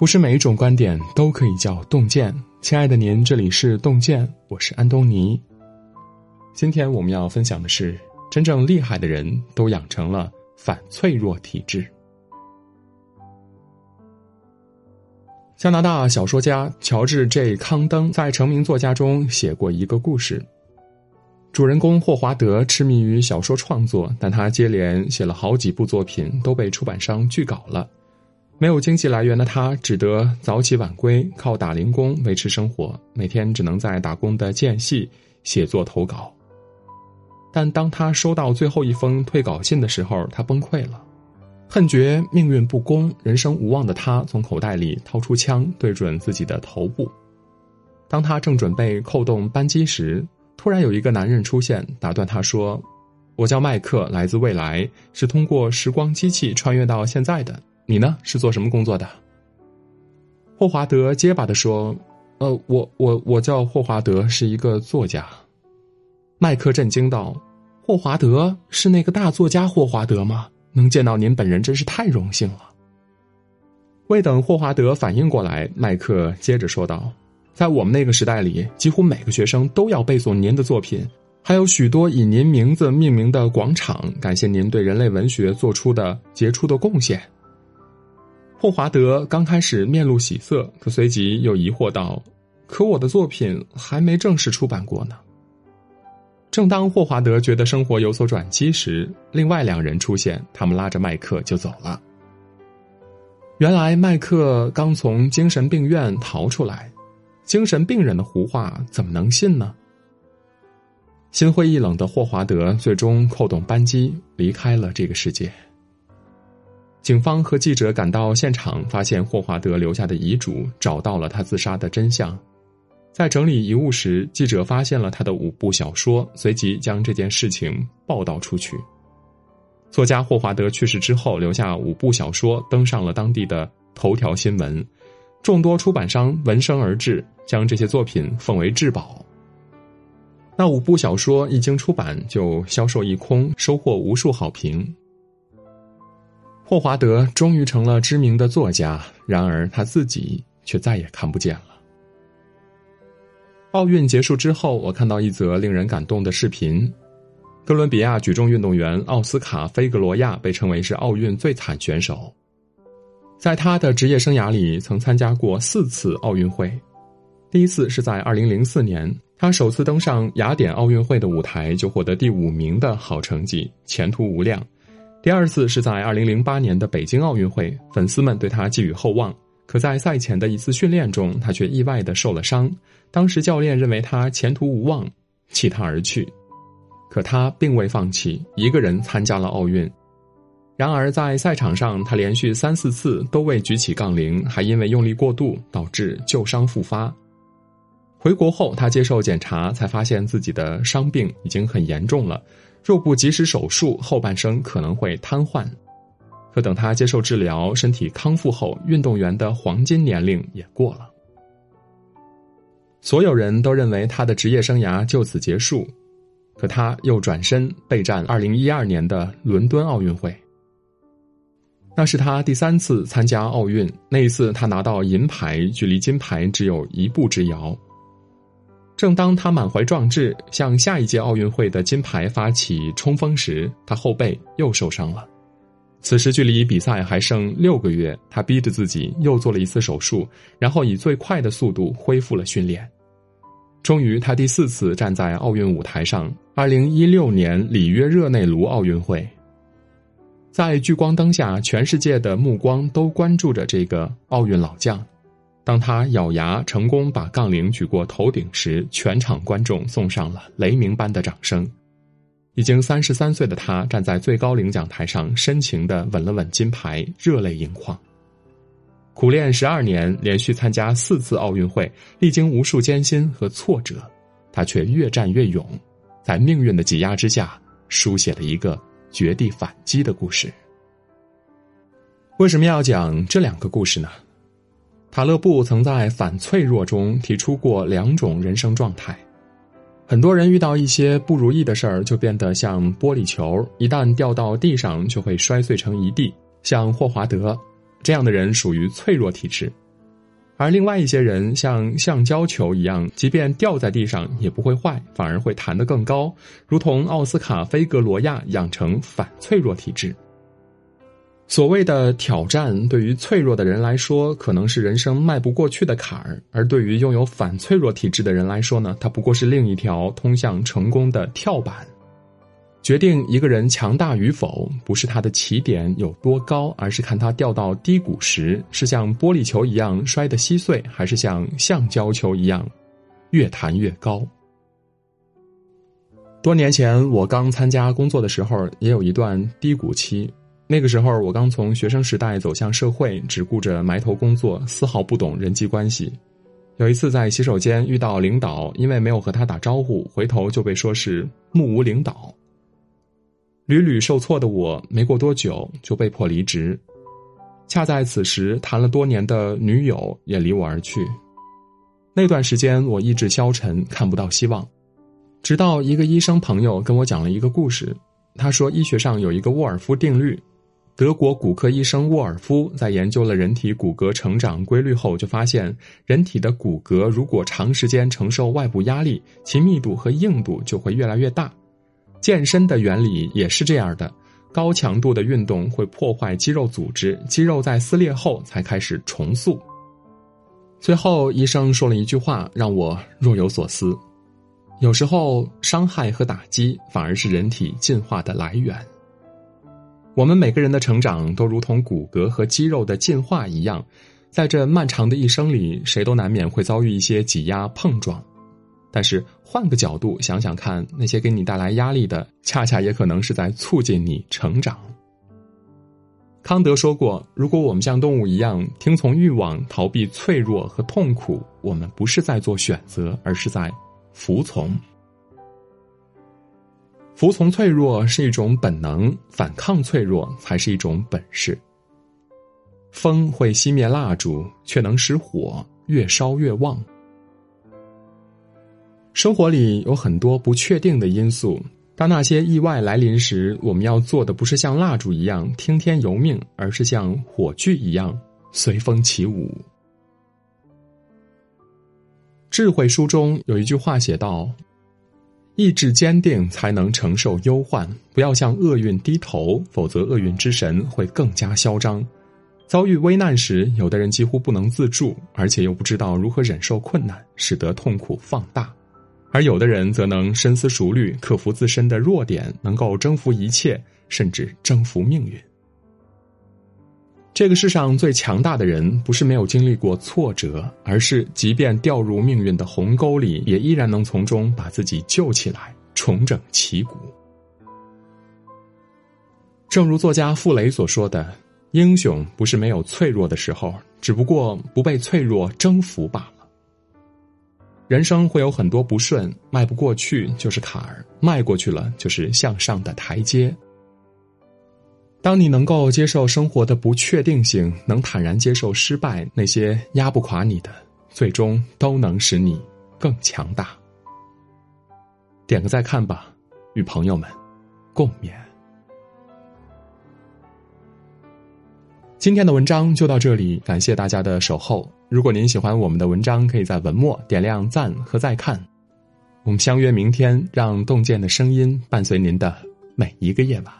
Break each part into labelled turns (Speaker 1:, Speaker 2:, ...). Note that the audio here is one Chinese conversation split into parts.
Speaker 1: 不是每一种观点都可以叫洞见。亲爱的您，这里是洞见，我是安东尼。今天我们要分享的是，真正厉害的人都养成了反脆弱体质。加拿大小说家乔治 ·J· 康登在成名作家中写过一个故事。主人公霍华德痴迷于小说创作，但他接连写了好几部作品都被出版商拒稿了。没有经济来源的他，只得早起晚归，靠打零工维持生活。每天只能在打工的间隙写作投稿。但当他收到最后一封退稿信的时候，他崩溃了，恨觉命运不公、人生无望的他，从口袋里掏出枪，对准自己的头部。当他正准备扣动扳机时，突然有一个男人出现，打断他说：“我叫麦克，来自未来，是通过时光机器穿越到现在的。”你呢？是做什么工作的？霍华德结巴的说：“呃，我我我叫霍华德，是一个作家。”麦克震惊道：“霍华德是那个大作家霍华德吗？能见到您本人真是太荣幸了。”未等霍华德反应过来，麦克接着说道：“在我们那个时代里，几乎每个学生都要背诵您的作品，还有许多以您名字命名的广场，感谢您对人类文学做出的杰出的贡献。”霍华德刚开始面露喜色，可随即又疑惑道：“可我的作品还没正式出版过呢。”正当霍华德觉得生活有所转机时，另外两人出现，他们拉着麦克就走了。原来麦克刚从精神病院逃出来，精神病人的胡话怎么能信呢？心灰意冷的霍华德最终扣动扳机，离开了这个世界。警方和记者赶到现场，发现霍华德留下的遗嘱，找到了他自杀的真相。在整理遗物时，记者发现了他的五部小说，随即将这件事情报道出去。作家霍华德去世之后，留下五部小说登上了当地的头条新闻，众多出版商闻声而至，将这些作品奉为至宝。那五部小说一经出版，就销售一空，收获无数好评。霍华德终于成了知名的作家，然而他自己却再也看不见了。奥运结束之后，我看到一则令人感动的视频：哥伦比亚举重运动员奥斯卡·菲格罗亚被称为是奥运最惨选手。在他的职业生涯里，曾参加过四次奥运会。第一次是在二零零四年，他首次登上雅典奥运会的舞台，就获得第五名的好成绩，前途无量。第二次是在二零零八年的北京奥运会，粉丝们对他寄予厚望。可在赛前的一次训练中，他却意外的受了伤。当时教练认为他前途无望，弃他而去。可他并未放弃，一个人参加了奥运。然而在赛场上，他连续三四次都未举起杠铃，还因为用力过度导致旧伤复发。回国后，他接受检查，才发现自己的伤病已经很严重了。若不及时手术，后半生可能会瘫痪。可等他接受治疗、身体康复后，运动员的黄金年龄也过了。所有人都认为他的职业生涯就此结束，可他又转身备战二零一二年的伦敦奥运会。那是他第三次参加奥运，那一次他拿到银牌，距离金牌只有一步之遥。正当他满怀壮志向下一届奥运会的金牌发起冲锋时，他后背又受伤了。此时距离比赛还剩六个月，他逼着自己又做了一次手术，然后以最快的速度恢复了训练。终于，他第四次站在奥运舞台上。二零一六年里约热内卢奥运会，在聚光灯下，全世界的目光都关注着这个奥运老将。当他咬牙成功把杠铃举过头顶时，全场观众送上了雷鸣般的掌声。已经三十三岁的他站在最高领奖台上，深情的吻了吻金牌，热泪盈眶。苦练十二年，连续参加四次奥运会，历经无数艰辛和挫折，他却越战越勇，在命运的挤压之下，书写了一个绝地反击的故事。为什么要讲这两个故事呢？塔勒布曾在《反脆弱》中提出过两种人生状态。很多人遇到一些不如意的事儿，就变得像玻璃球，一旦掉到地上就会摔碎成一地。像霍华德这样的人属于脆弱体质，而另外一些人像橡胶球一样，即便掉在地上也不会坏，反而会弹得更高，如同奥斯卡·菲格罗亚养成反脆弱体质。所谓的挑战，对于脆弱的人来说，可能是人生迈不过去的坎儿；而对于拥有反脆弱体质的人来说呢，它不过是另一条通向成功的跳板。决定一个人强大与否，不是他的起点有多高，而是看他掉到低谷时，是像玻璃球一样摔得稀碎，还是像橡胶球一样越弹越高。多年前，我刚参加工作的时候，也有一段低谷期。那个时候，我刚从学生时代走向社会，只顾着埋头工作，丝毫不懂人际关系。有一次在洗手间遇到领导，因为没有和他打招呼，回头就被说是目无领导。屡屡受挫的我，没过多久就被迫离职。恰在此时，谈了多年的女友也离我而去。那段时间，我意志消沉，看不到希望。直到一个医生朋友跟我讲了一个故事，他说医学上有一个沃尔夫定律。德国骨科医生沃尔夫在研究了人体骨骼成长规律后，就发现人体的骨骼如果长时间承受外部压力，其密度和硬度就会越来越大。健身的原理也是这样的，高强度的运动会破坏肌肉组织，肌肉在撕裂后才开始重塑。最后，医生说了一句话，让我若有所思：有时候，伤害和打击反而是人体进化的来源。我们每个人的成长都如同骨骼和肌肉的进化一样，在这漫长的一生里，谁都难免会遭遇一些挤压碰撞。但是换个角度想想看，那些给你带来压力的，恰恰也可能是在促进你成长。康德说过：“如果我们像动物一样听从欲望、逃避脆弱和痛苦，我们不是在做选择，而是在服从。”服从脆弱是一种本能，反抗脆弱才是一种本事。风会熄灭蜡烛，却能使火越烧越旺。生活里有很多不确定的因素，当那些意外来临时，我们要做的不是像蜡烛一样听天由命，而是像火炬一样随风起舞。智慧书中有一句话写道。意志坚定，才能承受忧患。不要向厄运低头，否则厄运之神会更加嚣张。遭遇危难时，有的人几乎不能自助，而且又不知道如何忍受困难，使得痛苦放大；而有的人则能深思熟虑，克服自身的弱点，能够征服一切，甚至征服命运。这个世上最强大的人，不是没有经历过挫折，而是即便掉入命运的鸿沟里，也依然能从中把自己救起来，重整旗鼓。正如作家傅雷所说的：“英雄不是没有脆弱的时候，只不过不被脆弱征服罢了。”人生会有很多不顺，迈不过去就是坎儿，迈过去了就是向上的台阶。当你能够接受生活的不确定性，能坦然接受失败，那些压不垮你的，最终都能使你更强大。点个再看吧，与朋友们共勉。今天的文章就到这里，感谢大家的守候。如果您喜欢我们的文章，可以在文末点亮赞和再看。我们相约明天，让洞见的声音伴随您的每一个夜晚。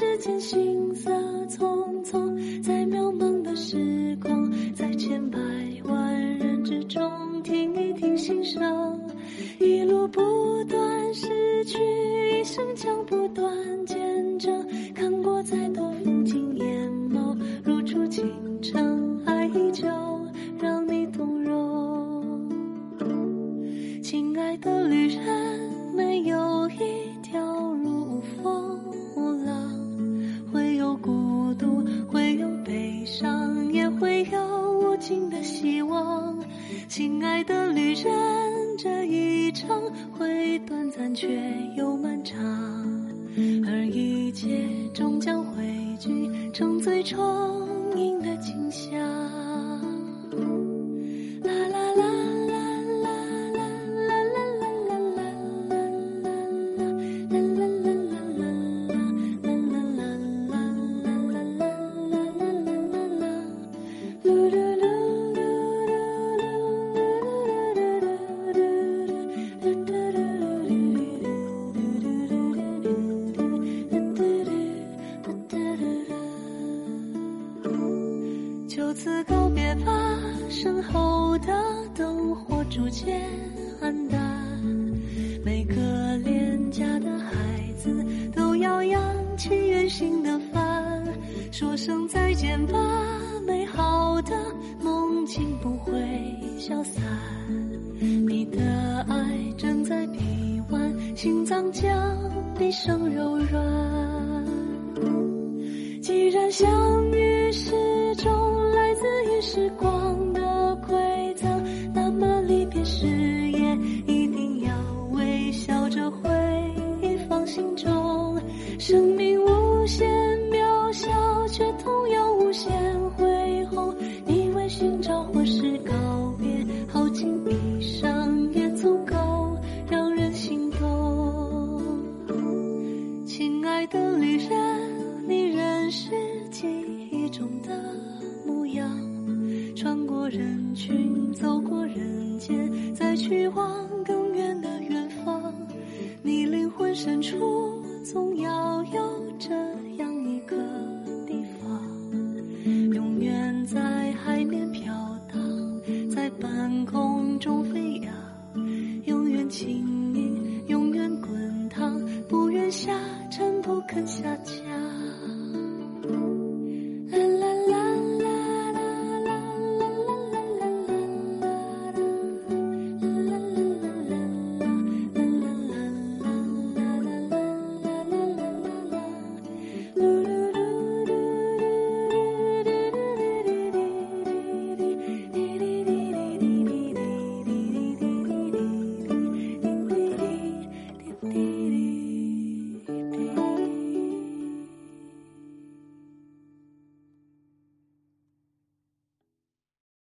Speaker 2: 世间行色匆匆，在渺茫的时光，在千百万人之中，听一听心声，一路不断失去，一生将不断见证，看过再多风景，眼眸如初清晨，爱依旧让你动容，亲爱的旅人，他，身后的灯火逐渐暗淡，每个恋家的孩子都要扬起远行的帆，说声再见吧，美好的梦境不会消散，你的爱正在臂弯，心脏将一生柔软。面飘荡在半空中飞扬永远轻